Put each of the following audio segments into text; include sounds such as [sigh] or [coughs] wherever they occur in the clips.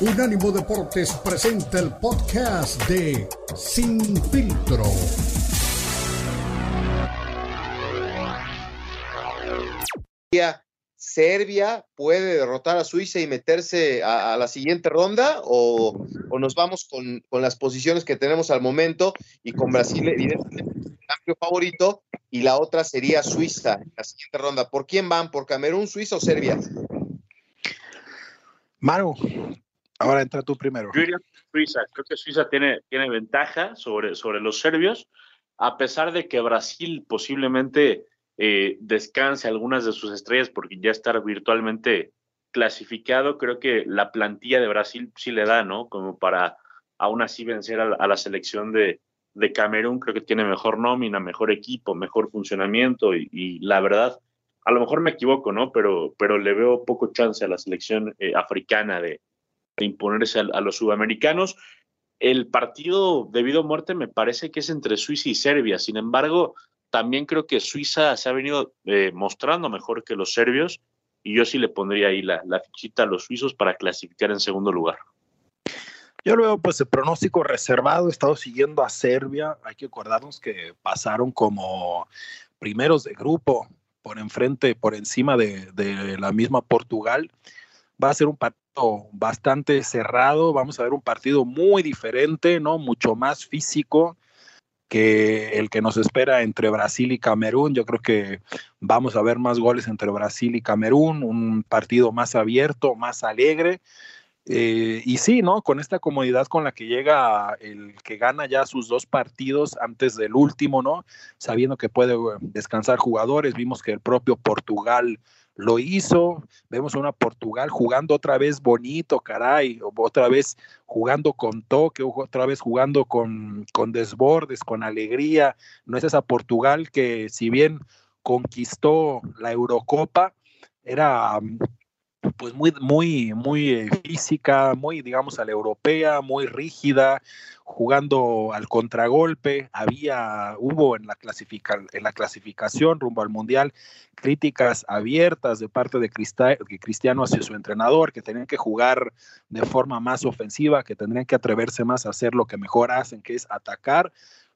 Unánimo Deportes presenta el podcast de Sin Filtro. Serbia puede derrotar a Suiza y meterse a, la siguiente ronda o, nos vamos con, las posiciones que tenemos al momento y con Brasil evidentemente el amplio favorito y la otra sería Suiza en la siguiente ronda. ¿Por quién van? ¿Por Camerún, Suiza o Serbia? Manu, Ahora entra tú primero. Yo Suiza. Creo que Suiza tiene, tiene ventaja sobre, sobre los serbios, a pesar de que Brasil posiblemente eh, descanse algunas de sus estrellas porque ya está virtualmente clasificado. Creo que la plantilla de Brasil sí le da, ¿no? Como para aún así vencer a la, selección de, de, Camerún. Creo que tiene mejor nómina, mejor equipo, mejor funcionamiento y, la verdad, a lo mejor me equivoco, ¿no? Pero, pero le veo poco chance a la selección eh, africana de, imponerse a, los sudamericanos. El partido debido a muerte me parece que es entre Suiza y Serbia. Sin embargo, también creo que Suiza se ha venido eh, mostrando mejor que los serbios y yo sí le pondría ahí la, la fichita a los suizos para clasificar en segundo lugar. Yo lo veo pues el pronóstico reservado, he estado siguiendo a Serbia, hay que acordarnos que pasaron como primeros de grupo por enfrente, por encima de, de la misma Portugal. Va a ser un partido bastante cerrado, vamos a ver un partido muy diferente, ¿no? Mucho más físico que el que nos espera entre Brasil y Camerún. Yo creo que vamos a ver más goles entre Brasil y Camerún, un partido más abierto, más alegre. Eh, y sí, ¿no? Con esta comodidad con la que llega el que gana ya sus dos partidos antes del último, ¿no? Sabiendo que puede descansar jugadores. Vimos que el propio Portugal lo hizo. Vemos una Portugal jugando otra vez bonito, caray, otra vez jugando con toque, otra vez jugando con, con desbordes, con alegría. No es esa Portugal que si bien conquistó la Eurocopa, era pues muy, muy, muy eh, física, muy, digamos, a la europea, muy rígida, jugando al contragolpe. Había, hubo en la, clasifica, en la clasificación rumbo al Mundial críticas abiertas de parte de Cristiano hacia su entrenador, que tenían que jugar de forma más ofensiva, que tendrían que atreverse más a hacer lo que mejor hacen, que es atacar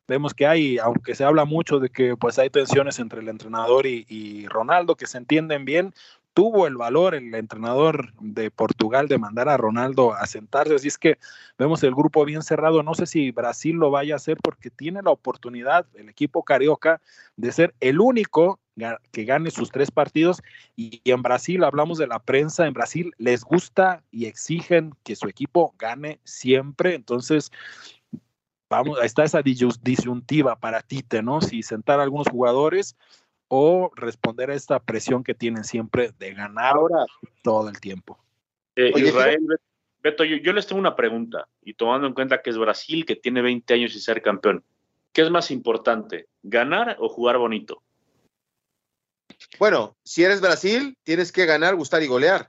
vemos que hay, aunque se habla mucho de que pues hay tensiones entre el entrenador y, y, Ronaldo que se entienden bien, tuvo el valor el entrenador de Portugal de mandar a Ronaldo a sentarse. Así es que vemos el grupo bien cerrado. No sé si Brasil lo vaya a hacer porque tiene la oportunidad, el equipo carioca, de ser el único que gane sus tres partidos. Y, en Brasil, hablamos de la prensa, en Brasil les gusta y exigen que su equipo gane siempre. Entonces, vamos, está esa disyuntiva para Tite, ¿no? Si sentar a algunos jugadores o responder a esta presión que tienen siempre de ganar todo el tiempo. Eh, Israel, Beto, yo, les tengo una pregunta, y tomando en cuenta que es Brasil, que tiene 20 años y ser campeón, ¿qué es más importante, ganar o jugar bonito? Bueno, si eres Brasil, tienes que ganar, gustar y golear.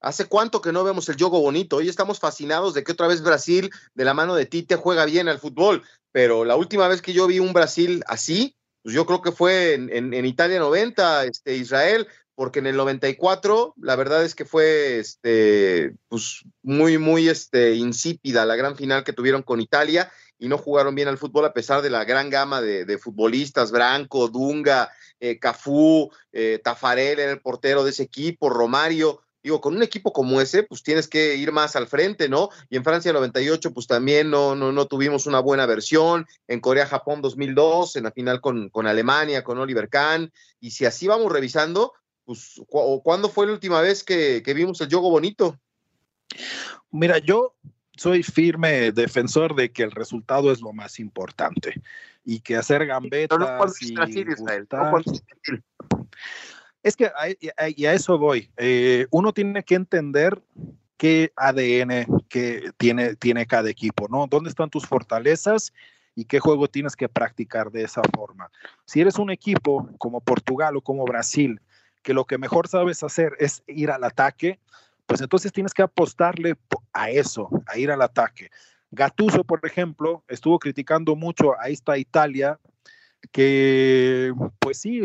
¿Hace cuánto que no vemos el juego bonito? Hoy estamos fascinados de que otra vez Brasil, de la mano de Tite, juega bien al fútbol, pero la última vez que yo vi un Brasil así, pues yo creo que fue en, Italia 90, este, Israel, porque en el 94 la verdad es que fue este, pues muy, muy este, insípida la gran final que tuvieron con Italia y no jugaron bien al fútbol a pesar de la gran gama de, futbolistas, Branco, Dunga, eh, Cafú, eh, Tafarel el portero de ese equipo, Romario, digo, con un equipo como ese, pues tienes que ir más al frente, ¿no? Y en Francia 98, pues también no, no, no tuvimos una buena versión. En Corea-Japón 2002, en la final con, con Alemania, con Oliver Kahn. Y si así vamos revisando, pues, ¿cuándo fue la última vez que, vimos el juego bonito? Mira, yo soy firme defensor de que el resultado es lo más importante y que hacer gambetas y es que a, a eso voy. Eh, uno tiene que entender qué ADN que tiene, tiene cada equipo, ¿no? ¿Dónde están tus fortalezas y qué juego tienes que practicar de esa forma? Si eres un equipo como Portugal o como Brasil, que lo que mejor sabes hacer es ir al ataque, pues entonces tienes que apostarle a eso, a ir al ataque. Gattuso, por ejemplo, estuvo criticando mucho a esta Italia que pues sí,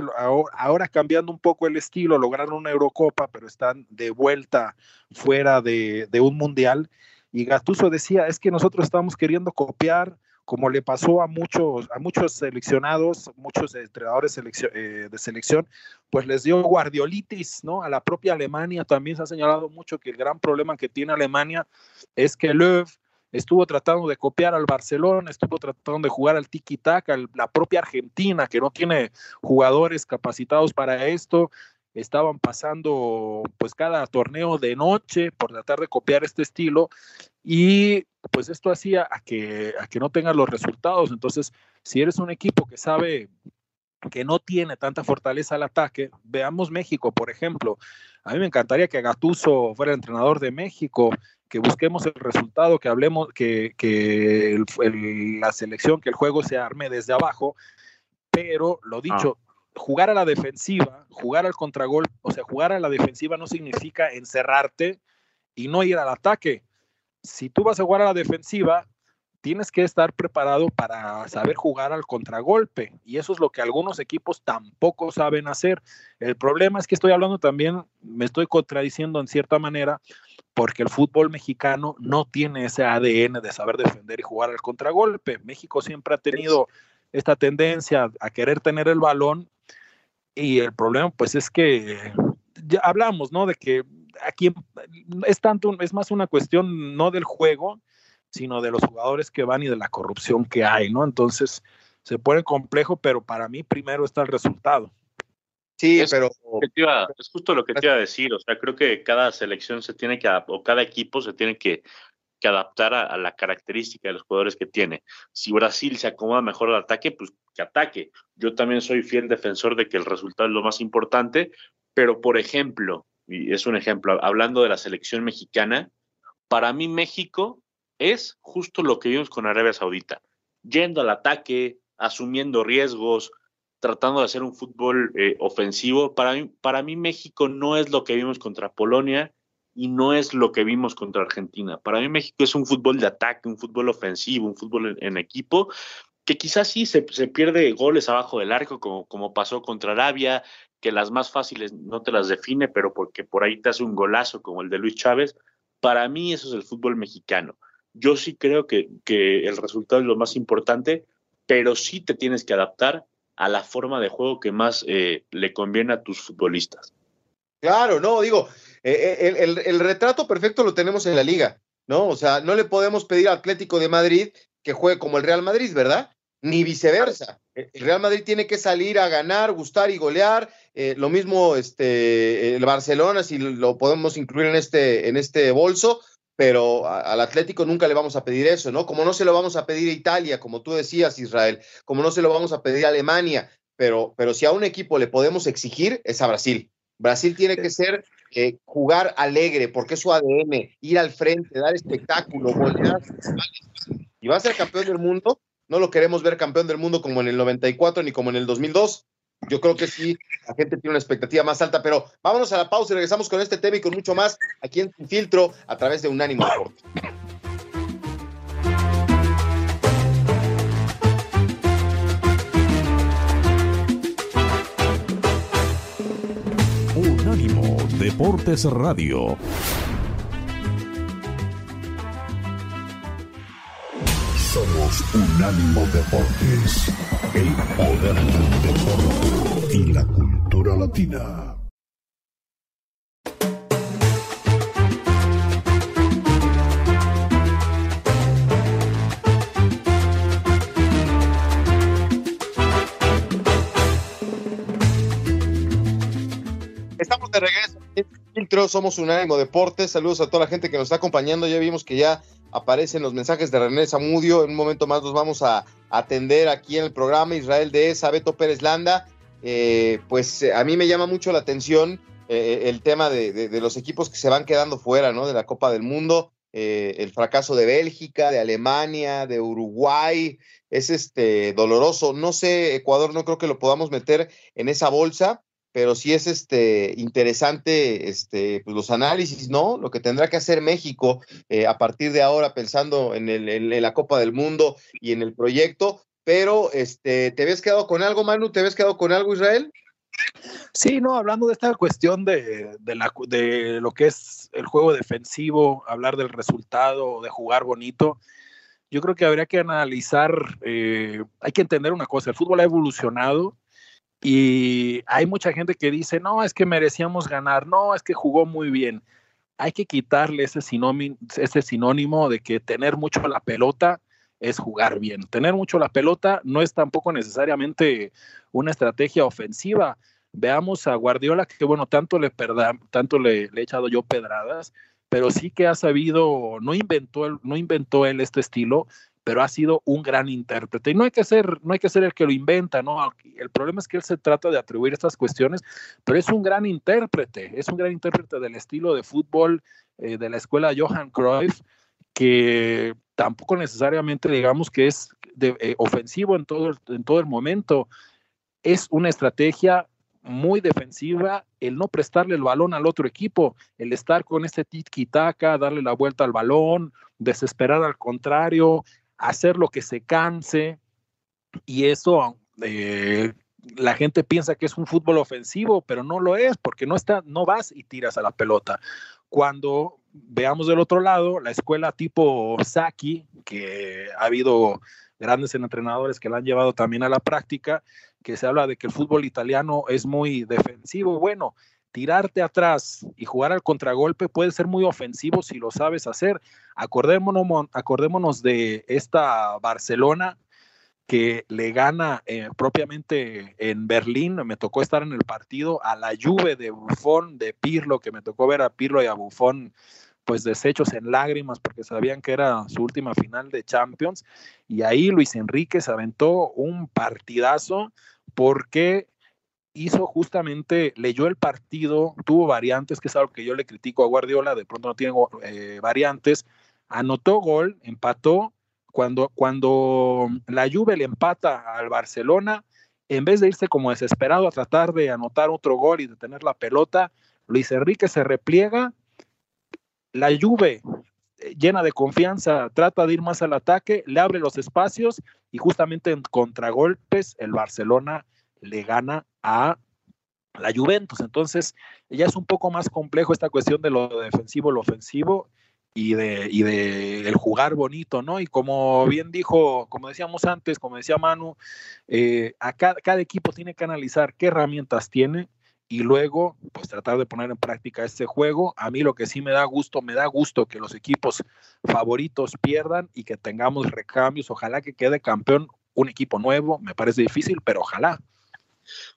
ahora, cambiando un poco el estilo, lograron una Eurocopa, pero están de vuelta fuera de, un mundial. y Gatuso decía, es que nosotros estamos queriendo copiar como le pasó a muchos, a muchos seleccionados, muchos entrenadores eh, de selección, pues les dio guardiolitis, ¿no? A la propia Alemania también se ha señalado mucho que el gran problema que tiene Alemania es que Löw estuvo tratando de copiar al Barcelona, estuvo tratando de jugar al tiki-taka, la propia Argentina, que no tiene jugadores capacitados para esto, estaban pasando pues cada torneo de noche por tratar de copiar este estilo y pues esto hacía a que, a que no tengan los resultados. Entonces, si eres un equipo que sabe que no tiene tanta fortaleza al ataque, veamos México, por ejemplo. A mí me encantaría que Gatuso fuera el entrenador de México, que busquemos el resultado, que hablemos, que, que la selección, que el juego se arme desde abajo, pero lo dicho, ah jugar a la defensiva, jugar al contragol, o sea, jugar a la defensiva no significa encerrarte y no ir al ataque. Si tú vas a jugar a la defensiva, tienes que estar preparado para saber jugar al contragolpe. Y eso es lo que algunos equipos tampoco saben hacer. El problema es que estoy hablando también, me estoy contradiciendo en cierta manera, porque el fútbol mexicano no tiene ese ADN de saber defender y jugar al contragolpe. México siempre ha tenido esta tendencia a querer tener el balón y el problema, pues, es que ya hablamos, ¿no? De que aquí es tanto, es más una cuestión no del juego, sino de los jugadores que van y de la corrupción que hay, ¿no? Entonces, se pone complejo, pero para mí primero está el resultado. Sí, pero... es justo lo que te iba a decir, o sea, creo que cada selección se tiene que, o cada equipo se tiene que que adaptar a, la característica de los jugadores que tiene. Si Brasil se acomoda mejor al ataque, pues que ataque. Yo también soy fiel defensor de que el resultado es lo más importante, pero por ejemplo, y es un ejemplo, hablando de la selección mexicana, para mí México es justo lo que vimos con Arabia Saudita, yendo al ataque, asumiendo riesgos, tratando de hacer un fútbol eh, ofensivo. Para mí, para mí México no es lo que vimos contra Polonia, y no es lo que vimos contra Argentina. Para mí México es un fútbol de ataque, un fútbol ofensivo, un fútbol en, equipo, que quizás sí se, pierde goles abajo del arco, como, como pasó contra Arabia, que las más fáciles no te las define, pero porque por ahí te hace un golazo como el de Luis Chávez. Para mí eso es el fútbol mexicano. Yo sí creo que, que el resultado es lo más importante, pero sí te tienes que adaptar a la forma de juego que más eh, le conviene a tus futbolistas. Claro, no, digo, eh, eh, el, retrato perfecto lo tenemos en la liga, ¿no? O sea, no le podemos pedir al Atlético de Madrid que juegue como el Real Madrid, ¿verdad? Ni viceversa. El Real Madrid tiene que salir a ganar, gustar y golear. Eh, lo mismo este, el Barcelona, si lo podemos incluir en este, en este bolso, pero al Atlético nunca le vamos a pedir eso, ¿no? Como no se lo vamos a pedir a Italia, como tú decías, Israel, como no se lo vamos a pedir a Alemania, pero, pero si a un equipo le podemos exigir, es a Brasil. Brasil tiene que ser eh, jugar alegre, porque es su ADN, ir al frente, dar espectáculo, golear. Y va a ser campeón del mundo. No lo queremos ver campeón del mundo como en el 94 ni como en el 2002. Yo creo que sí, la gente tiene una expectativa más alta, pero vámonos a la pausa y regresamos con este tema y con mucho más aquí en Filtro a través de Unánimo Deporte. Deportes Radio. Unánimo Deportes, el poder del deporte y la cultura latina. Estamos de regreso Filtro, somos Unánimo Deportes. Saludos a toda la gente que nos está acompañando. Ya vimos que ya aparecen los mensajes de René Zamudio. En un momento más los vamos a atender aquí en el programa. Israel de Beto Pérez Landa. Eh, pues eh, a mí me llama mucho la atención eh, el tema de, los equipos que se van quedando fuera ¿no? de la Copa del Mundo. el fracaso de Bélgica, de Alemania, de Uruguay. Es este doloroso. No sé, Ecuador no creo que lo podamos meter en esa bolsa pero sí es este, interesante este, pues los análisis, ¿no? Lo que tendrá que hacer México eh, a partir de ahora, pensando en, el, en, la Copa del Mundo y en el proyecto. Pero, este, ¿te habías quedado con algo, Manu? ¿Te habías quedado con algo, Israel? Sí, no, hablando de esta cuestión de, la, de lo que es el juego defensivo, hablar del resultado, de jugar bonito, yo creo que habría que analizar, eh, hay que entender una cosa, el fútbol ha evolucionado y hay mucha gente que dice, no, es que merecíamos ganar, no, es que jugó muy bien. Hay que quitarle ese sinónimo, ese sinónimo de que tener mucho la pelota es jugar bien. Tener mucho la pelota no es tampoco necesariamente una estrategia ofensiva. Veamos a Guardiola, que bueno, tanto le, tanto le, he echado yo pedradas, pero sí que ha sabido, no inventó, no inventó él este estilo, pero ha sido un gran intérprete. Y no hay que ser, no hay que ser el que lo inventa, ¿no? El problema es que él se trata de atribuir estas cuestiones, pero es un gran intérprete, es un gran intérprete del estilo de fútbol eh, de la escuela Johan Cruyff, que tampoco necesariamente digamos que es eh, ofensivo en todo, en todo el momento. Es una estrategia muy defensiva el no prestarle el balón al otro equipo, el estar con ese tiki-taka, darle la vuelta al balón, desesperar al contrario, hacer lo que se canse. Y eso, eh, la gente piensa que es un fútbol ofensivo, pero no lo es, porque no, está, no vas y tiras a la pelota. Cuando veamos del otro lado, la escuela tipo Saki, que ha habido grandes entrenadores que la han llevado también a la práctica, que se habla de que el fútbol italiano es muy defensivo. Bueno, tirarte atrás y jugar al contragolpe puede ser muy ofensivo si lo sabes hacer. Acordémonos, acordémonos de esta Barcelona que le gana eh, propiamente en Berlín. Me tocó estar en el partido a la Juve de Bufón, de Pirlo, que me tocó ver a Pirlo y a Bufón pues deshechos en lágrimas porque sabían que era su última final de Champions. Y ahí Luis Enrique se aventó un partidazo porque hizo justamente, leyó el partido, tuvo variantes, que es algo que yo le critico a Guardiola, de pronto no tiene eh, variantes, anotó gol, empató cuando, cuando la Juve le empata al Barcelona, en vez de irse como desesperado a tratar de anotar otro gol y de tener la pelota, Luis Enrique se repliega, la Juve eh, llena de confianza, trata de ir más al ataque, le abre los espacios y justamente en contragolpes el Barcelona le gana a la Juventus. Entonces, ya es un poco más complejo esta cuestión de lo defensivo, lo ofensivo y de, y de el jugar bonito, ¿no? Y como bien dijo, como decíamos antes, como decía Manu, eh, cada, equipo tiene que analizar qué herramientas tiene y luego pues tratar de poner en práctica este juego. A mí lo que sí me da gusto, me da gusto que los equipos favoritos pierdan y que tengamos recambios. Ojalá que quede campeón un equipo nuevo, me parece difícil, pero ojalá.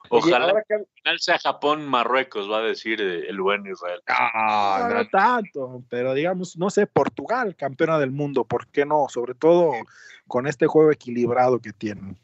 Ojalá que al final sea Japón-Marruecos, va a decir el buen Israel. Ah, no, tanto, pero digamos, no sé, Portugal, campeona del mundo, ¿por qué no? Sobre todo con este juego equilibrado que tienen.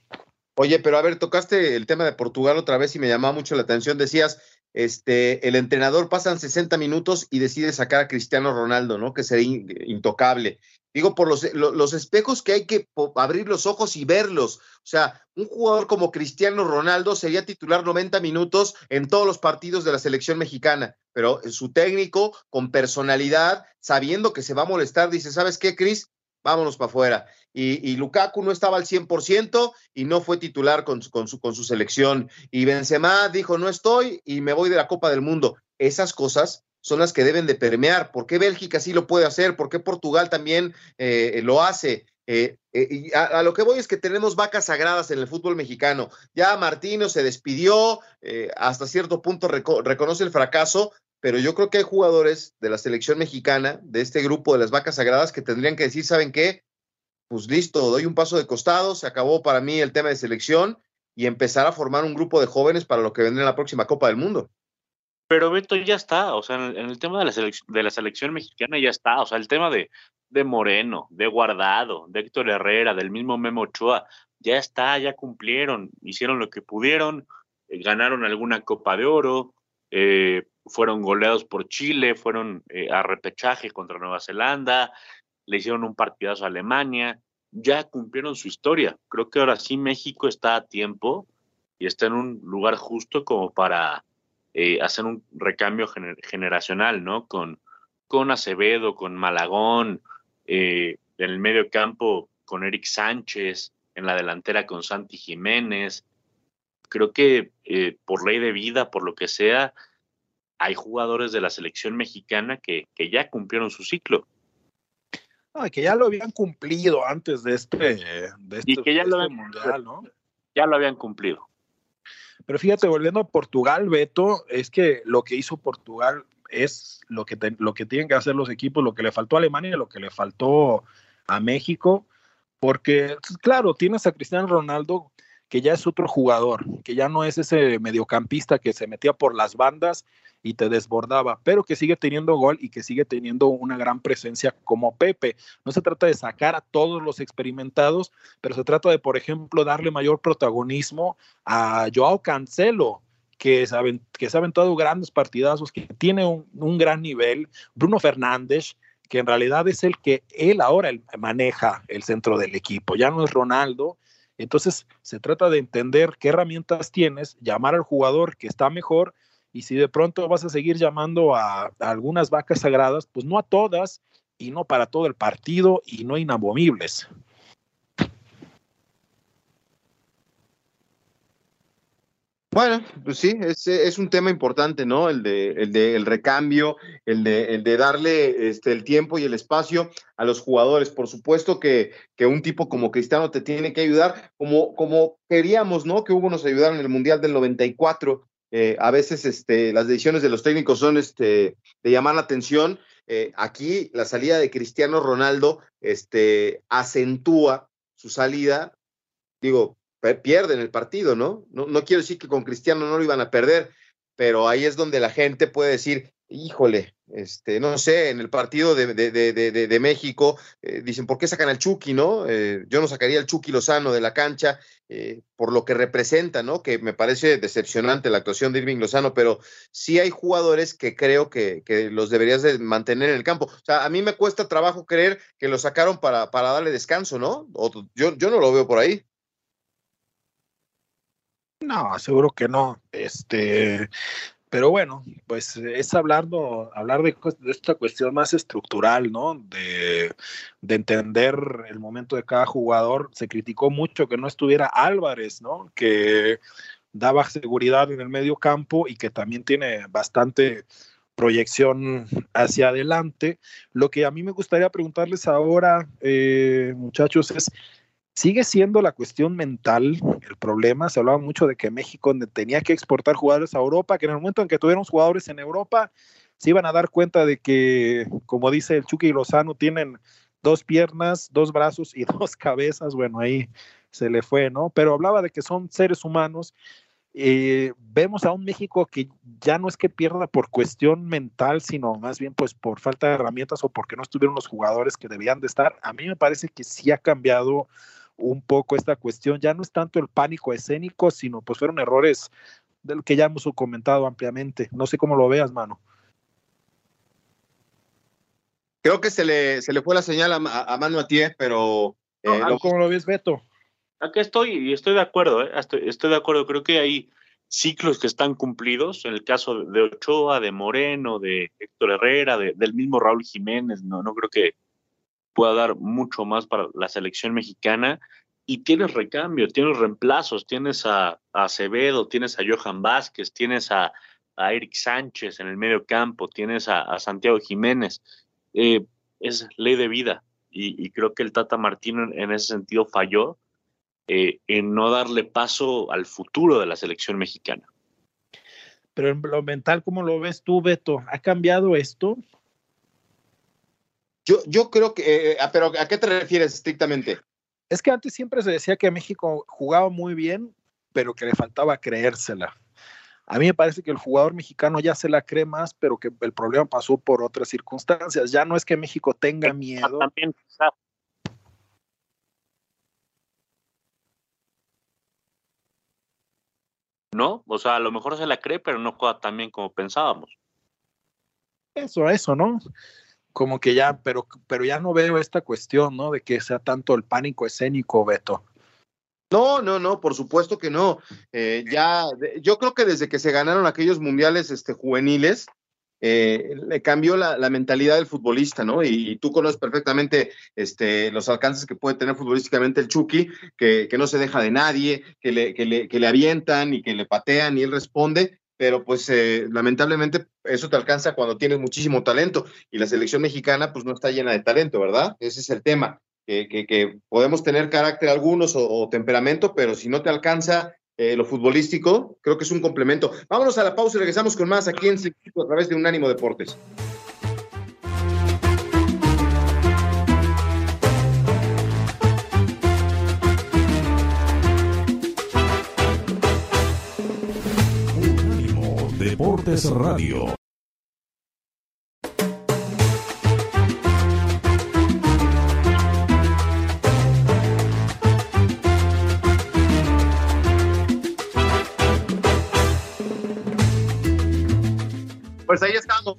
Oye, pero a ver, tocaste el tema de Portugal otra vez y me llamaba mucho la atención. Decías, este, el entrenador pasan 60 minutos y decide sacar a Cristiano Ronaldo, ¿no? Que sería intocable. Digo, por los, los, espejos que hay que abrir los ojos y verlos. O sea, un jugador como Cristiano Ronaldo sería titular 90 minutos en todos los partidos de la selección mexicana, pero su técnico, con personalidad, sabiendo que se va a molestar, dice, ¿sabes qué, Cris? Vámonos para afuera. Y, Lukaku no estaba al 100% y no fue titular con, con, su, con su selección. Y Benzema dijo, no estoy y me voy de la Copa del Mundo. Esas cosas son las que deben de permear. ¿Por qué Bélgica sí lo puede hacer? ¿Por qué Portugal también eh, lo hace? Eh, eh, y a, lo que voy es que tenemos vacas sagradas en el fútbol mexicano. Ya Martino se despidió, hasta cierto punto reconoce el fracaso, pero yo creo que hay jugadores de la selección mexicana, de este grupo de las vacas sagradas, que tendrían que decir, ¿saben qué? Pues listo, doy un paso de costado, se acabó para mí el tema de selección y empezar a formar un grupo de jóvenes para lo que vendrá en la próxima Copa del Mundo. Pero Beto ya está, o sea, en el, tema de la, selección, de la selección mexicana ya está, o sea, el tema de, de Moreno, de Guardado, de Héctor Herrera, del mismo Memo Ochoa, ya está, ya cumplieron, hicieron lo que pudieron, eh, ganaron alguna Copa de Oro, eh, fueron goleados por Chile, fueron eh, a repechaje contra Nueva Zelanda, le hicieron un partidazo a Alemania, ya cumplieron su historia. Creo que ahora sí México está a tiempo y está en un lugar justo como para eh, hacer un recambio generacional, ¿no? Con, con Acevedo, con Malagón, en el medio campo con Eric Sánchez, en la delantera con Santi Jiménez. Creo que eh, por ley de vida, por lo que sea, hay jugadores de la selección mexicana que, que ya cumplieron su ciclo. que ya lo habían cumplido antes de este, de y este, que ya lo, este habían, mundial, ¿no? [laughs] ya lo habían cumplido. Pero fíjate, volviendo a Portugal, Beto, es que lo que hizo Portugal es lo que, te- lo que tienen que hacer los equipos, lo que le faltó a Alemania, lo que le faltó a México, porque, claro, tienes a Cristiano Ronaldo, que ya es otro jugador, que ya no es ese mediocampista que se metía por las bandas y te desbordaba, pero que sigue teniendo gol y que sigue teniendo una gran presencia como Pepe. No se trata de sacar a todos los experimentados, pero se trata de, por ejemplo, darle mayor protagonismo a Joao Cancelo, que se, que ha aventado grandes partidazos, que tiene un, un gran nivel, Bruno Fernández, que en realidad es el que él ahora maneja el centro del equipo, ya no es Ronaldo. Entonces se trata de entender qué herramientas tienes, llamar al jugador que está mejor y si de pronto vas a seguir llamando a, algunas vacas sagradas, pues no a todas y no para todo el partido y no inamovibles. Bueno, pues sí, es, es un tema importante, ¿no? El de, el de el recambio, el de, el de darle este, el tiempo y el espacio a los jugadores. Por supuesto que, un tipo como Cristiano te tiene que ayudar, como, como queríamos, ¿no? Que Hugo nos ayudara en el Mundial del 94. Eh, a veces este, las decisiones de los técnicos son este, de llamar la atención. Eh, aquí la salida de Cristiano Ronaldo este, acentúa su salida. Digo, pierden el partido, ¿no? ¿no? Quiero decir que con Cristiano no lo iban a perder, pero ahí es donde la gente puede decir, híjole, este, no sé, en el partido de, de, de, de, de México, eh, dicen, ¿por qué sacan al Chucky, no? Eh, yo no sacaría al Chucky Lozano de la cancha eh, por lo que representa, ¿no? Que me parece decepcionante la actuación de Irving Lozano, pero sí hay jugadores que creo que, que los deberías de mantener en el campo. O sea, a mí me cuesta trabajo creer que lo sacaron para, para darle descanso, ¿no? O, yo, yo no lo veo por ahí. No, seguro que no. Este, pero bueno, pues es hablando, hablar de, de esta cuestión más estructural, ¿no? De, de entender el momento de cada jugador. Se criticó mucho que no estuviera Álvarez, ¿no? Que daba seguridad en el medio campo y que también tiene bastante proyección hacia adelante. Lo que a mí me gustaría preguntarles ahora, eh, muchachos, es, ¿sigue siendo la cuestión mental el problema? Se hablaba mucho de que México tenía que exportar jugadores a Europa, que en el momento en que tuviéramos jugadores en Europa, se iban a dar cuenta de que, como dice el Chucky Lozano, tienen dos piernas, dos brazos y [laughs] dos cabezas. Bueno, ahí se le fue, ¿no? Pero hablaba de que son seres humanos eh, vemos a un México que ya no es que pierda por cuestión mental, sino más bien pues por falta de herramientas o porque no estuvieron los jugadores que debían de estar. A mí me parece que sí ha cambiado un poco esta cuestión. Ya no es tanto el pánico escénico, sino pues fueron errores del que ya hemos comentado ampliamente. No sé cómo lo veas, mano. Creo que se le, se le fue la señal a, a, a Manu Atié, pero... No, eh, lo- ¿Cómo lo ves, Beto? Aquí estoy y estoy de acuerdo, ¿eh? estoy, estoy de acuerdo. Creo que hay ciclos que están cumplidos. En el caso de Ochoa, de Moreno, de Héctor Herrera, de- del mismo Raúl Jiménez, no, no creo que pueda dar mucho más para la selección mexicana. Y tienes recambio, tienes reemplazos, tienes a, a Acevedo, tienes a Johan Vázquez, tienes a, a Eric Sánchez en el medio campo, tienes a, a Santiago Jiménez. Eh, es ley de vida. Y, creo que el Tata Martino en, en ese sentido falló eh, en no darle paso al futuro de la selección mexicana. Pero en lo mental, ¿cómo lo ves tú, Beto? ¿Ha cambiado esto? Yo, yo creo que... eh, ah, pero ¿a qué te refieres estrictamente? Es que antes siempre se decía que México jugaba muy bien, pero que le faltaba creérsela. A mí me parece que el jugador mexicano ya se la cree más, pero que el problema pasó por otras circunstancias. Ya no es que México tenga miedo. También, quizá, ¿no? O sea, a lo mejor se la cree, pero no juega tan bien como pensábamos. Eso, eso, ¿no? Como que ya, pero, pero ya no veo esta cuestión, ¿no? De que sea tanto el pánico escénico, Beto. No, no, no, por supuesto que no. Eh, ya, yo creo que desde que se ganaron aquellos mundiales este, juveniles, eh, le cambió la, mentalidad del futbolista, ¿no? Y, tú conoces perfectamente este, los alcances que puede tener futbolísticamente el Chucky, que, no se deja de nadie, que le, que le, que le avientan y que le patean y él responde, pero pues eh, lamentablemente eso te alcanza cuando tienes muchísimo talento y la selección mexicana pues no está llena de talento, ¿verdad? Ese es el tema, que, podemos tener carácter algunos o, temperamento, pero si no te alcanza eh, lo futbolístico, creo que es un complemento. Vámonos a la pausa y regresamos con más aquí en a través de Unánimo Deportes. Deportes Radio. Pues ahí estamos,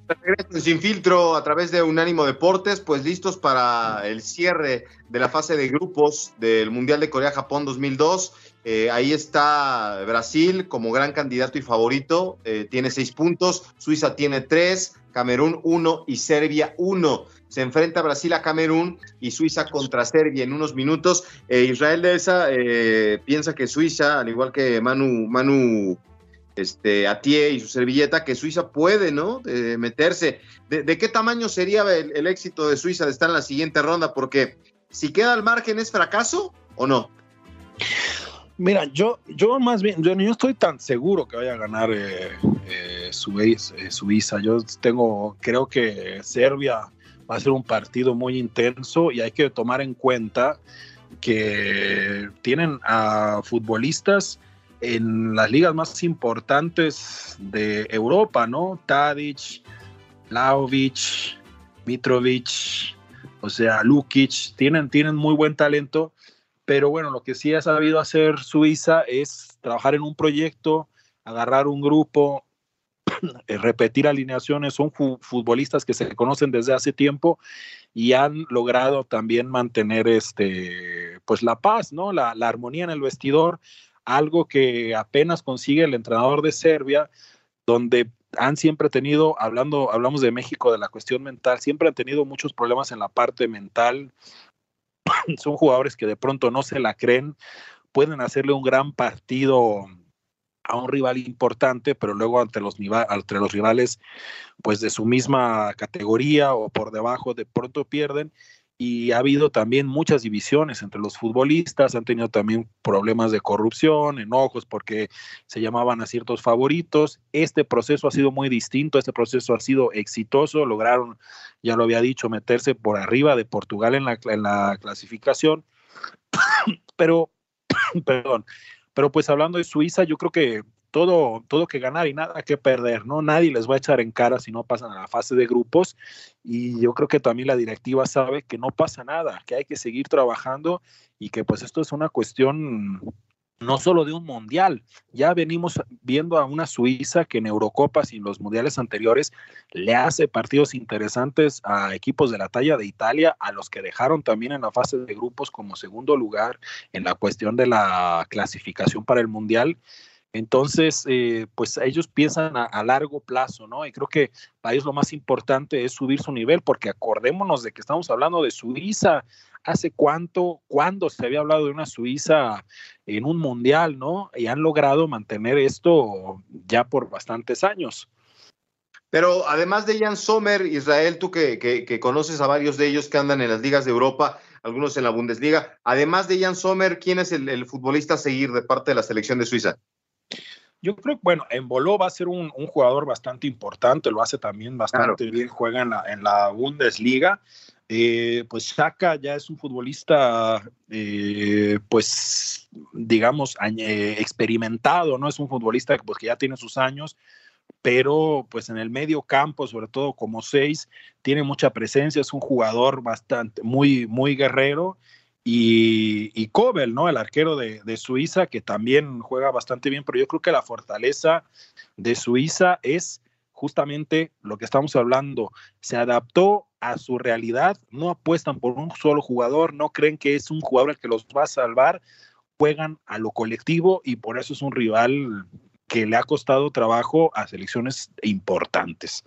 sin filtro a través de Unánimo Deportes, pues listos para el cierre de la fase de grupos del Mundial de Corea-Japón 2002. Eh, ahí está Brasil como gran candidato y favorito, eh, tiene seis puntos, Suiza tiene tres, Camerún uno y Serbia uno. Se enfrenta Brasil a Camerún y Suiza contra Serbia en unos minutos. Eh, Israel de esa piensa que Suiza, al igual que Manu, Manu este, Atie y su servilleta, que Suiza puede, ¿no? meterse. De, qué tamaño sería el, éxito de Suiza de estar en la siguiente ronda? Porque si queda al margen, ¿es fracaso o no? Mira, yo, yo más bien, yo no estoy tan seguro que vaya a ganar eh, eh, eh, Suiza. Yo tengo, creo que Serbia va a ser un partido muy intenso y hay que tomar en cuenta que tienen a futbolistas en las ligas más importantes de Europa, ¿no? Tadic, Laovic, Mitrovic, o sea, Lukic, tienen, tienen muy buen talento, pero bueno, lo que sí ha sabido hacer Suiza es trabajar en un proyecto, agarrar un grupo, [clears throat] repetir alineaciones, son futbolistas que se conocen desde hace tiempo y han logrado también mantener este, pues la paz, ¿no? La, la armonía en el vestidor, algo que apenas consigue el entrenador de Serbia, donde han siempre tenido, hablando, hablamos de México, de la cuestión mental, siempre han tenido muchos problemas en la parte mental. [clears throat] Son jugadores que de pronto no se la creen, pueden hacerle un gran partido a un rival importante, pero luego ante los, los rivales pues de su misma categoría o por debajo de pronto pierden y ha habido también muchas divisiones entre los futbolistas, han tenido también problemas de corrupción, enojos porque se llamaban a ciertos favoritos. Este proceso ha sido muy distinto, este proceso ha sido exitoso, lograron, ya lo había dicho, meterse por arriba de Portugal en la, en la clasificación, [coughs] pero, [coughs] perdón, pero pues hablando de Suiza, yo creo que todo, todo que ganar y nada que perder, ¿no? Nadie les va a echar en cara si no pasan a la fase de grupos y yo creo que también la directiva sabe que no pasa nada, que hay que seguir trabajando y que pues esto es una cuestión no solo de un mundial, ya venimos viendo a una Suiza que en Eurocopas y en los mundiales anteriores le hace partidos interesantes a equipos de la talla de Italia, a los que dejaron también en la fase de grupos como segundo lugar en la cuestión de la clasificación para el mundial. Entonces, eh, pues ellos piensan a, largo plazo, ¿no? Y creo que para ellos lo más importante es subir su nivel, porque acordémonos de que estamos hablando de Suiza. ¿Hace cuánto, cuándo se había hablado de una Suiza en un mundial, ¿no? Y han logrado mantener esto ya por bastantes años. Pero además de Jan Sommer, Israel, tú que, conoces a varios de ellos que andan en las ligas de Europa, algunos en la Bundesliga, además de Jan Sommer, ¿quién es el futbolista a seguir de parte de la selección de Suiza? Yo creo que, bueno, Embolo va a ser un, jugador bastante importante, lo hace también bastante bien, juega en la, en la Bundesliga. Eh, pues Shaka ya es un futbolista, eh, pues, digamos, eh, experimentado, ¿no? Es un futbolista pues, que ya tiene sus años, pero pues en el medio campo, sobre todo como seis, tiene mucha presencia, es un jugador bastante, muy, muy guerrero y, y ¿no? El arquero de, Suiza, que también juega bastante bien, pero yo creo que la fortaleza de Suiza es justamente lo que estamos hablando. Se adaptó a su realidad, no apuestan por un solo jugador, no creen que es un jugador el que los va a salvar, juegan a lo colectivo y por eso es un rival que le ha costado trabajo a selecciones importantes.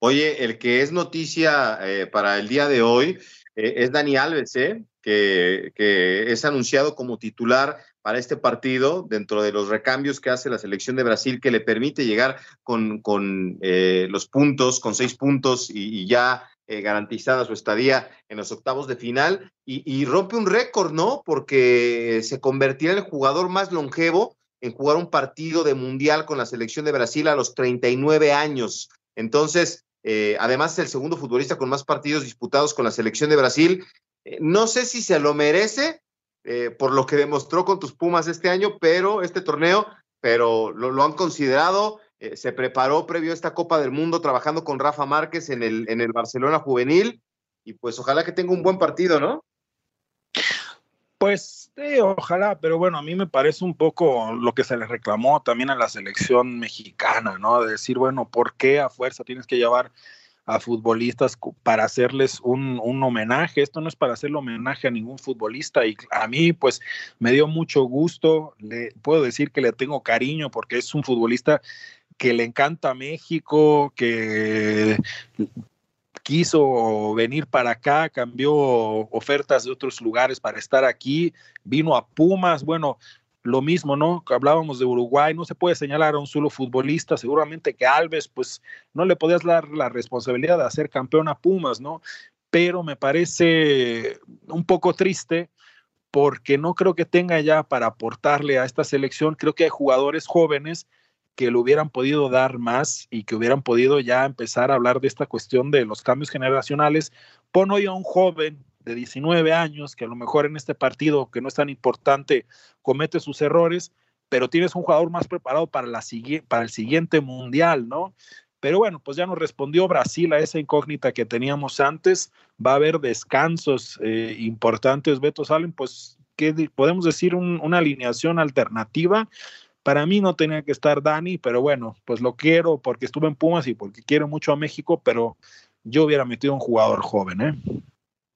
Oye, el que es noticia eh, para el día de hoy eh, es Dani Alves, ¿eh? que, que es anunciado como titular para este partido dentro de los recambios que hace la selección de Brasil que le permite llegar con, con eh, los puntos, con seis puntos y, ya eh, garantizada su estadía en los octavos de final y, y rompe un récord, ¿no? Porque se convertirá en el jugador más longevo en jugar un partido de mundial con la selección de Brasil a los 39 años. Entonces, eh, además es el segundo futbolista con más partidos disputados con la selección de Brasil. Eh, no sé si se lo merece eh, por lo que demostró con tus Pumas este año, pero este torneo, pero lo, lo han considerado. Eh, se preparó previo a esta Copa del Mundo trabajando con Rafa Márquez en el, en el Barcelona Juvenil y pues ojalá que tenga un buen partido, ¿no? Pues sí, ojalá, pero bueno, a mí me parece un poco lo que se le reclamó también a la selección mexicana, ¿no? De decir, bueno, ¿por qué a fuerza tienes que llevar a futbolistas para hacerles un, un, homenaje? Esto no es para hacerle homenaje a ningún futbolista y a mí pues me dio mucho gusto, le puedo decir que le tengo cariño porque es un futbolista que le encanta México, que quiso venir para acá, cambió ofertas de otros lugares para estar aquí, vino a Pumas, bueno, lo mismo, ¿no? Hablábamos de Uruguay, no se puede señalar a un solo futbolista, seguramente que Alves, pues no le podías dar la responsabilidad de hacer campeón a Pumas, ¿no? Pero me parece un poco triste porque no creo que tenga ya para aportarle a esta selección, creo que hay jugadores jóvenes que lo hubieran podido dar más y que hubieran podido ya empezar a hablar de esta cuestión de los cambios generacionales. Pon hoy a un joven de 19 años que a lo mejor en este partido, que no es tan importante, comete sus errores, pero tienes un jugador más preparado para, la, para el siguiente mundial, ¿no? Pero bueno, pues ya nos respondió Brasil a esa incógnita que teníamos antes. Va a haber descansos eh, importantes, Beto Salen, pues, ¿qué podemos decir? Un, una alineación alternativa para mí no tenía que estar Dani, pero bueno, pues lo quiero porque estuve en Pumas y porque quiero mucho a México, pero yo hubiera metido un jugador joven, ¿eh?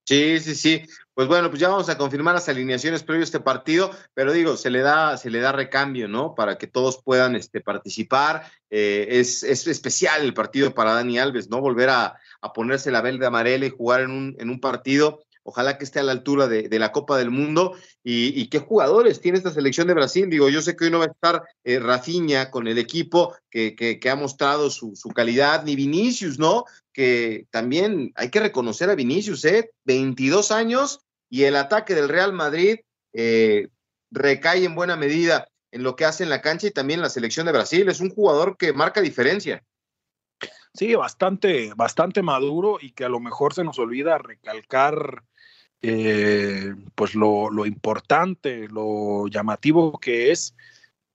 Sí, sí, sí. Pues bueno, pues ya vamos a confirmar las alineaciones previo a este partido, pero digo, se le da, se le da recambio, ¿no? Para que todos puedan este, participar. Eh, es, es, especial el partido para Dani Alves, ¿no? Volver a, a ponerse la verde amarela y jugar en un, en un partido Ojalá que esté a la altura de, la Copa del Mundo. Y, qué jugadores tiene esta selección de Brasil? Digo, yo sé que hoy no va a estar eh, Rafinha con el equipo que, ha mostrado su, su, calidad, ni Vinicius, ¿no? Que también hay que reconocer a Vinicius, ¿eh? 22 años y el ataque del Real Madrid eh, recae en buena medida en lo que hace en la cancha y también en la selección de Brasil. Es un jugador que marca diferencia. Sí, bastante, bastante maduro y que a lo mejor se nos olvida recalcar eh, pues lo, lo, importante, lo llamativo que es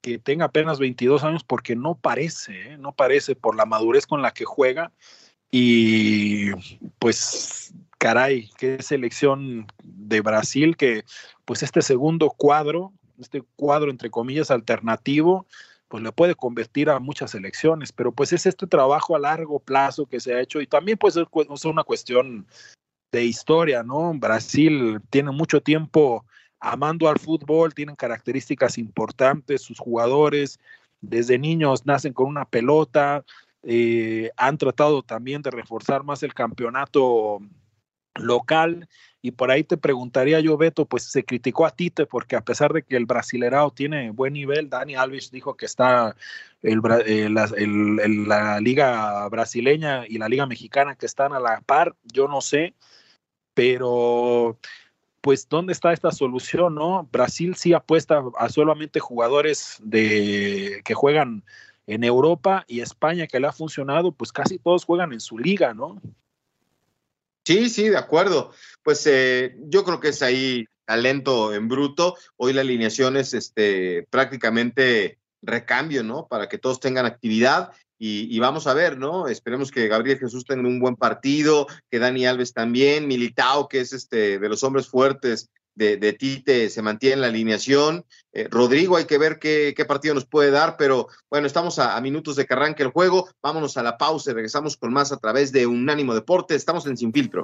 que tenga apenas 22 años porque no parece, ¿eh? no parece por la madurez con la que juega y pues caray, qué selección de Brasil que pues este segundo cuadro, este cuadro entre comillas alternativo, pues le puede convertir a muchas elecciones, pero pues es este trabajo a largo plazo que se ha hecho y también pues es una cuestión de historia, ¿no? Brasil tiene mucho tiempo amando al fútbol, tienen características importantes, sus jugadores desde niños nacen con una pelota, eh, han tratado también de reforzar más el campeonato local y por ahí te preguntaría yo, Beto, pues se criticó a Tite porque a pesar de que el brasilerao tiene buen nivel, Dani Alves dijo que está eh, el, la, liga brasileña y la liga mexicana que están a la par, yo no sé, pero pues ¿dónde está esta solución, no? Brasil sí apuesta a solamente jugadores de que juegan en Europa y España que le ha funcionado, pues casi todos juegan en su liga, ¿no? Sí, sí, de acuerdo. Pues eh, yo creo que es ahí talento en bruto. Hoy la alineación es este, prácticamente recambio, ¿no? Para que todos tengan actividad y, vamos a ver, ¿no? Esperemos que Gabriel Jesús tenga un buen partido, que Dani Alves también, Militao, que es este de los hombres fuertes de, Tite se mantiene en la alineación. Eh, Rodrigo, hay que ver qué, qué, partido nos puede dar, pero bueno, estamos a, a, minutos de que arranque el juego. Vámonos a la pausa y regresamos con más a través de Unánimo Deporte. Estamos en Sin Filtro.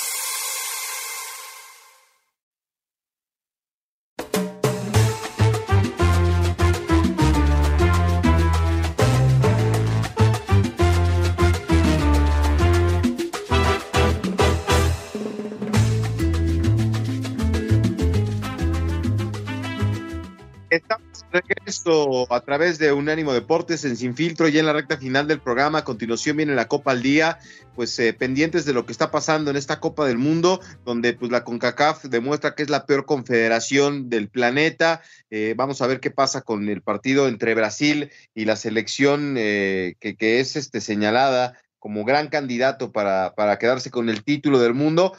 A través de Unánimo Deportes en Sin Filtro, ya en la recta final del programa. A continuación viene la Copa al Día, pues eh, pendientes de lo que está pasando en esta Copa del Mundo, donde pues la CONCACAF demuestra que es la peor confederación del planeta. Eh, vamos a ver qué pasa con el partido entre Brasil y la selección eh, que, es este, señalada como gran candidato para, para quedarse con el título del mundo,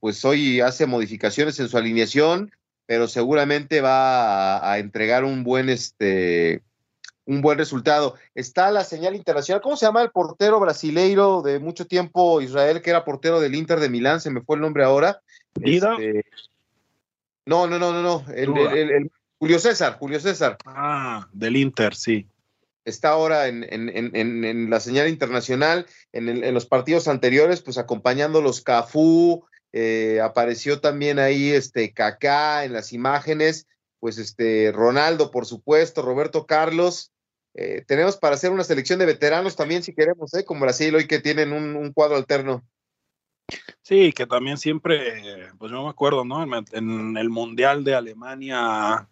pues hoy hace modificaciones en su alineación, pero seguramente va a, entregar un buen este un buen resultado. Está la señal internacional. ¿Cómo se llama el portero brasileiro de mucho tiempo, Israel, que era portero del Inter de Milán? Se me fue el nombre ahora. Este, no, no, no, no, no. El, Julio César, Julio César. Ah, del Inter, sí. Está ahora en, en la señal internacional, en, los partidos anteriores, pues acompañando los Cafú, eh, apareció también ahí este Kaká en las imágenes, pues este Ronaldo, por supuesto, Roberto Carlos. Eh, tenemos para hacer una selección de veteranos también, si queremos, ¿eh? con Brasil hoy que tienen un, cuadro alterno. Sí, que también siempre, pues yo me acuerdo, ¿no? En, el Mundial de Alemania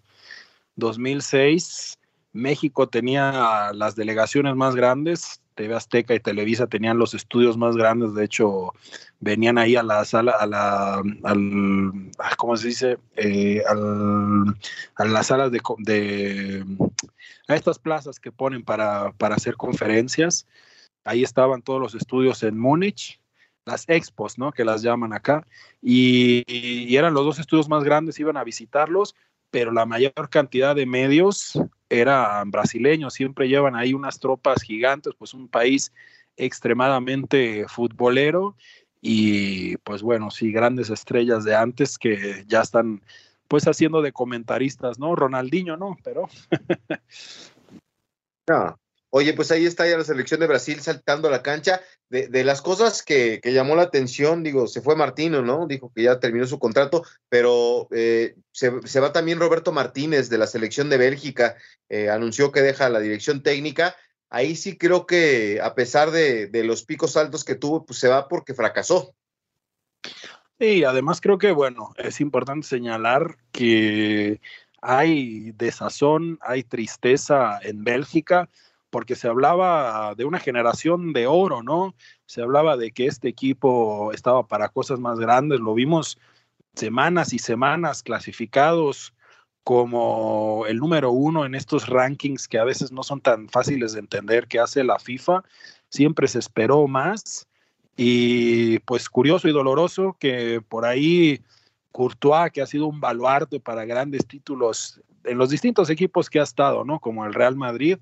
2006, México tenía las delegaciones más grandes, TV Azteca y Televisa tenían los estudios más grandes, de hecho venían ahí a la sala, a la, al, ah, ¿cómo se dice? Eh, a las salas de, a estas plazas que ponen para, para hacer conferencias. Ahí estaban todos los estudios en Múnich, las expos, ¿no? Que las llaman acá, y, eran los dos estudios más grandes, iban a visitarlos, pero la mayor cantidad de medios eran brasileños, siempre llevan ahí unas tropas gigantes, pues un país extremadamente futbolero y pues bueno, sí, grandes estrellas de antes que ya están pues haciendo de comentaristas, ¿no? Ronaldinho, ¿no? Pero... no. Oye, pues ahí está ya la selección de Brasil saltando a la cancha. De, las cosas que, llamó la atención, digo, se fue Martino, ¿no? Dijo que ya terminó su contrato, pero eh, se, va también Roberto Martínez de la selección de Bélgica, eh, anunció que deja la dirección técnica. Ahí sí creo que a pesar de, de los picos altos que tuvo, pues se va porque fracasó. Sí, además creo que, bueno, es importante señalar que hay desazón, hay tristeza en Bélgica porque se hablaba de una generación de oro, ¿no? Se hablaba de que este equipo estaba para cosas más grandes, lo vimos semanas y semanas clasificados como el número uno en estos rankings que a veces no son tan fáciles de entender que hace la FIFA, siempre se esperó más y pues curioso y doloroso que por ahí Courtois, que ha sido un baluarte para grandes títulos en los distintos equipos que ha estado, ¿no? Como el Real Madrid,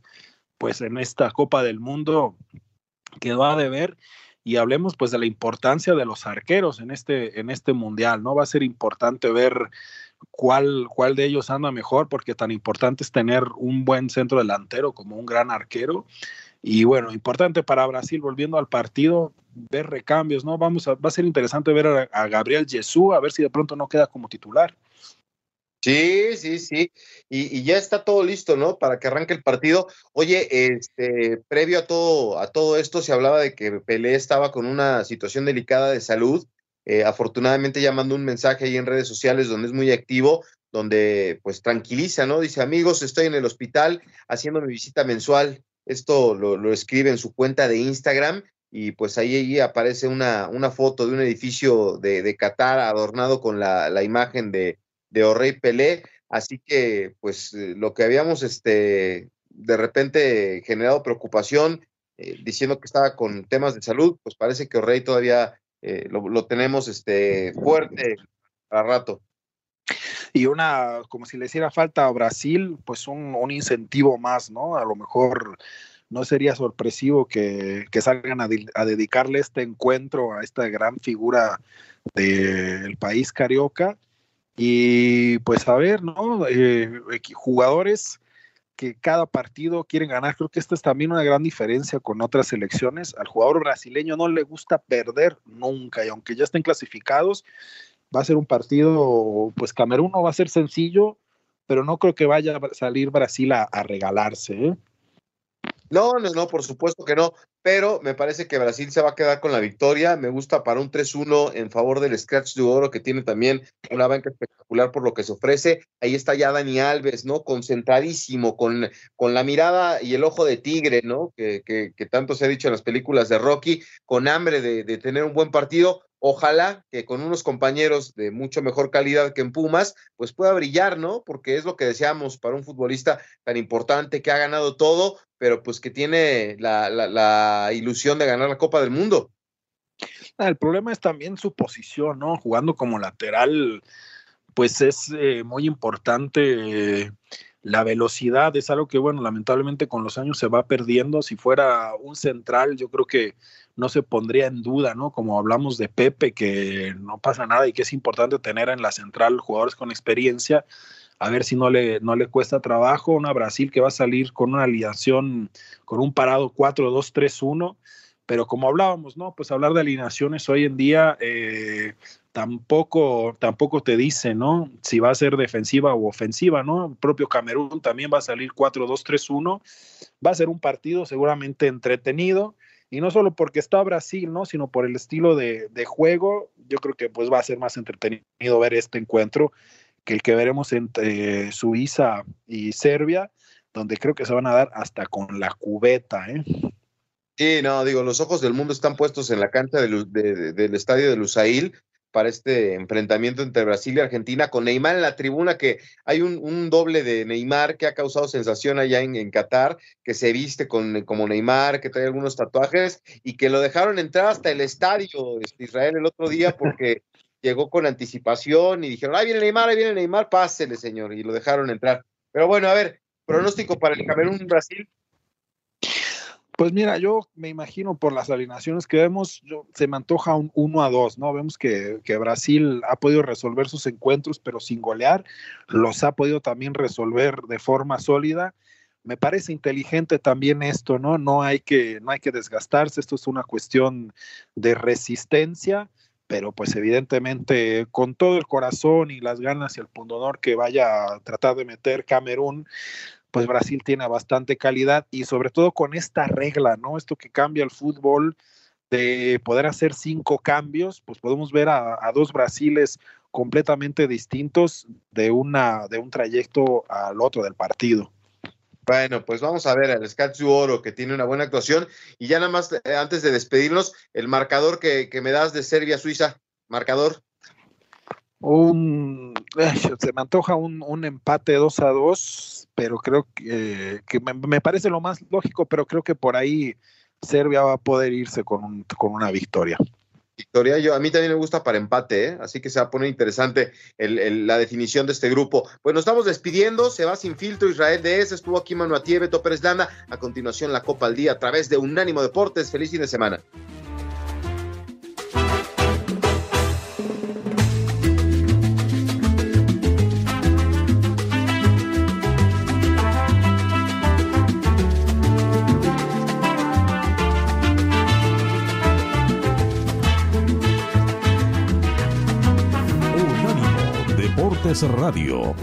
pues en esta Copa del Mundo quedó a deber y hablemos pues de la importancia de los arqueros en este, en este mundial, ¿no? Va a ser importante ver cuál, cuál de ellos anda mejor, porque tan importante es tener un buen centro delantero como un gran arquero. Y bueno, importante para Brasil, volviendo al partido, ver recambios, ¿no? Vamos a, va a ser interesante ver a, a Gabriel Jesús, a ver si de pronto no queda como titular. Sí, sí, sí. Y, ya está todo listo, ¿no? Para que arranque el partido. Oye, este, previo a todo, a todo esto se hablaba de que Pelé estaba con una situación delicada de salud. Eh, afortunadamente ya mandó un mensaje ahí en redes sociales donde es muy activo, donde pues tranquiliza, ¿no? Dice, amigos, estoy en el hospital haciendo mi visita mensual. Esto lo, escribe en su cuenta de Instagram y pues ahí, aparece una, una foto de un edificio de, de Qatar adornado con la, la imagen de, de Orrey Pelé, así que pues eh, lo que habíamos este, de repente generado preocupación eh, diciendo que estaba con temas de salud, pues parece que Orrey todavía eh, lo, tenemos este, fuerte a rato. Y una, como si le hiciera falta a Brasil, pues un, un incentivo más, ¿no? A lo mejor no sería sorpresivo que, salgan a, dedicarle este encuentro a esta gran figura del país carioca. Y pues a ver, ¿no? Eh, jugadores que cada partido quieren ganar. Creo que esta es también una gran diferencia con otras selecciones. Al jugador brasileño no le gusta perder nunca y aunque ya estén clasificados, va a ser un partido, pues Camerún no va a ser sencillo, pero no creo que vaya a salir Brasil a, regalarse. ¿eh? No, no, no, por supuesto que no, pero me parece que Brasil se va a quedar con la victoria. Me gusta para un 3-1 en favor del Scratch de Oro, que tiene también una banca espectacular por lo que se ofrece. Ahí está ya Dani Alves, ¿no? Concentradísimo, con, con la mirada y el ojo de tigre, ¿no? Que, que, que tanto se ha dicho en las películas de Rocky, con hambre de, de tener un buen partido ojalá que con unos compañeros de mucho mejor calidad que en Pumas, pues pueda brillar, ¿no? Porque es lo que deseamos para un futbolista tan importante que ha ganado todo, pero pues que tiene la, ilusión de ganar la Copa del Mundo. Ah, el problema es también su posición, ¿no? Jugando como lateral, pues es eh, muy importante. Eh, la velocidad es algo que, bueno, lamentablemente con los años se va perdiendo. Si fuera un central, yo creo que no se pondría en duda, ¿no? Como hablamos de Pepe, que no pasa nada y que es importante tener en la central jugadores con experiencia, a ver si no le, no le cuesta trabajo. Una Brasil que va a salir con una alineación, con un parado 4-2-3-1, pero como hablábamos, ¿no? Pues hablar de alineaciones hoy en día eh, tampoco, tampoco te dice, ¿no? Si va a ser defensiva o ofensiva, ¿no? El propio Camerún también va a salir 4-2-3-1. Va a ser un partido seguramente entretenido y no solo porque está Brasil, ¿no? Sino por el estilo de, juego, yo creo que pues va a ser más entretenido ver este encuentro que el que veremos entre Suiza y Serbia, donde creo que se van a dar hasta con la cubeta, ¿eh? Sí, no, digo, los ojos del mundo están puestos en la cancha del estadio de Lusail para este enfrentamiento entre Brasil y Argentina con Neymar en la tribuna, que hay un, doble de Neymar que ha causado sensación allá en, Qatar, que se viste con, como Neymar, que trae algunos tatuajes y que lo dejaron entrar hasta el estadio de este, Israel el otro día porque [laughs] llegó con anticipación y dijeron, ahí viene Neymar, ahí viene Neymar, pásele señor, y lo dejaron entrar. Pero bueno, a ver, pronóstico para el Camerún-Brasil. Pues mira, yo me imagino por las alineaciones que vemos, se me antoja un 1 a 2, ¿no? Vemos que, Brasil ha podido resolver sus encuentros, pero sin golear, los ha podido también resolver de forma sólida. Me parece inteligente también esto, ¿no? No hay que, no hay que desgastarse, esto es una cuestión de resistencia, pero pues evidentemente con todo el corazón y las ganas y el pundonor que vaya a tratar de meter Camerún, pues Brasil tiene bastante calidad y sobre todo con esta regla, ¿no? Esto que cambia el fútbol de poder hacer cinco cambios, pues podemos ver a, dos Brasiles completamente distintos de, una, de un trayecto al otro del partido. Bueno, pues vamos a ver al Scatzu Oro que tiene una buena actuación y ya nada más eh, antes de despedirnos, el marcador que, que me das de Serbia-Suiza, marcador un se me antoja un, un, empate 2 a 2, pero creo que, que me, parece lo más lógico, pero creo que por ahí Serbia va a poder irse con, un, con una victoria. Victoria, yo, a mí también me gusta para empate, ¿eh? así que se va a poner interesante el, la definición de este grupo. Pues nos estamos despidiendo, se va sin filtro Israel de ese, estuvo aquí Manu Atieve, Pérez Landa, a continuación la Copa al Día a través de Unánimo Deportes. Feliz fin de semana. Radio.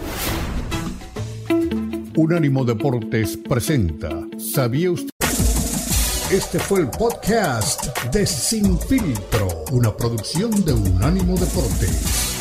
Unánimo Deportes presenta. ¿Sabía usted? Este fue el podcast de Sin Filtro, una producción de Unánimo Deportes.